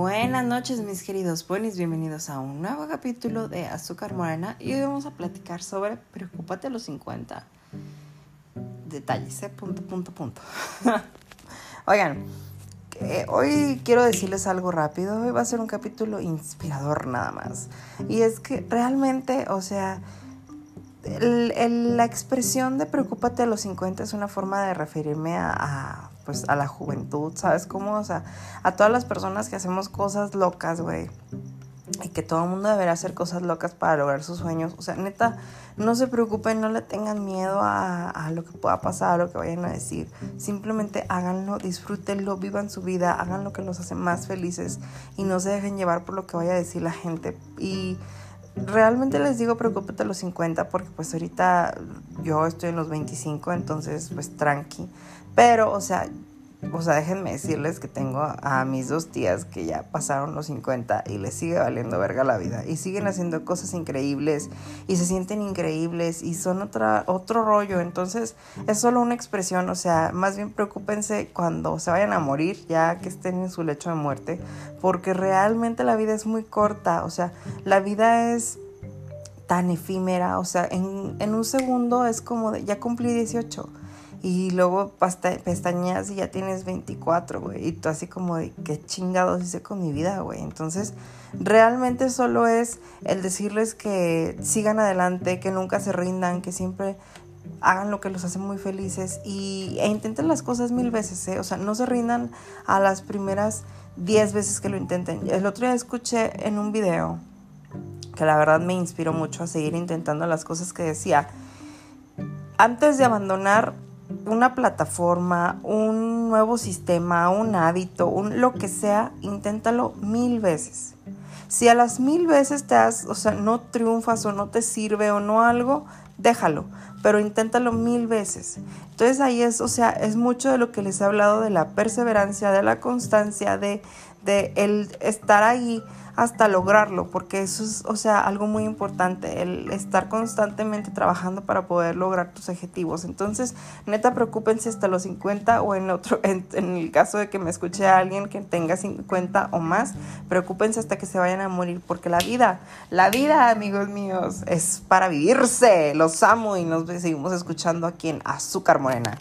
Buenas noches mis queridos ponis, bienvenidos a un nuevo capítulo de Azúcar Morena y hoy vamos a platicar sobre Preocúpate a los 50. Detalles, ¿eh? Punto, punto, punto. Oigan, hoy quiero decirles algo rápido, hoy va a ser un capítulo inspirador nada más. Y es que realmente, o sea, la expresión de Preocúpate a los 50 es una forma de referirme a pues a la juventud, ¿sabes cómo? O sea, a todas las personas que hacemos cosas locas, güey. Y que todo el mundo deberá hacer cosas locas para lograr sus sueños. O sea, neta, no se preocupen, no le tengan miedo a, a lo que pueda pasar, a lo que vayan a decir. Simplemente háganlo, disfrútenlo, vivan su vida, hagan lo que los hace más felices y no se dejen llevar por lo que vaya a decir la gente. Y realmente les digo preocúpate a los 50 porque pues ahorita yo estoy en los 25, entonces pues tranqui. Pero, o sea, o sea, déjenme decirles que tengo a mis dos tías que ya pasaron los 50 y les sigue valiendo verga la vida. Y siguen haciendo cosas increíbles y se sienten increíbles y son otra, otro rollo. Entonces es solo una expresión, o sea, más bien preocúpense cuando se vayan a morir, ya que estén en su lecho de muerte, porque realmente la vida es muy corta, o sea, la vida es tan efímera, o sea, en, en un segundo es como de, ya cumplí 18 y luego pestañas y ya tienes 24, güey. Y tú así como de, ¿qué chingados hice con mi vida, güey? Entonces, realmente solo es el decirles que sigan adelante, que nunca se rindan, que siempre hagan lo que los hace muy felices y, e intenten las cosas mil veces, ¿eh? O sea, no se rindan a las primeras 10 veces que lo intenten. El otro día escuché en un video que la verdad me inspiró mucho a seguir intentando las cosas que decía. Antes de abandonar una plataforma, un nuevo sistema, un hábito, un lo que sea, inténtalo mil veces. Si a las mil veces te has, o sea, no triunfas o no te sirve o no algo, déjalo, pero inténtalo mil veces. Entonces ahí es, o sea, es mucho de lo que les he hablado de la perseverancia, de la constancia, de, de el estar ahí hasta lograrlo, porque eso es, o sea, algo muy importante, el estar constantemente trabajando para poder lograr tus objetivos. Entonces, neta, preocúpense hasta los 50 o en otro, en, el caso de que me escuche a alguien que tenga 50 o más, preocúpense hasta que se vayan a morir, porque la vida, la vida, amigos míos, es para vivirse. Los amo y nos seguimos escuchando aquí en Azúcar Morena.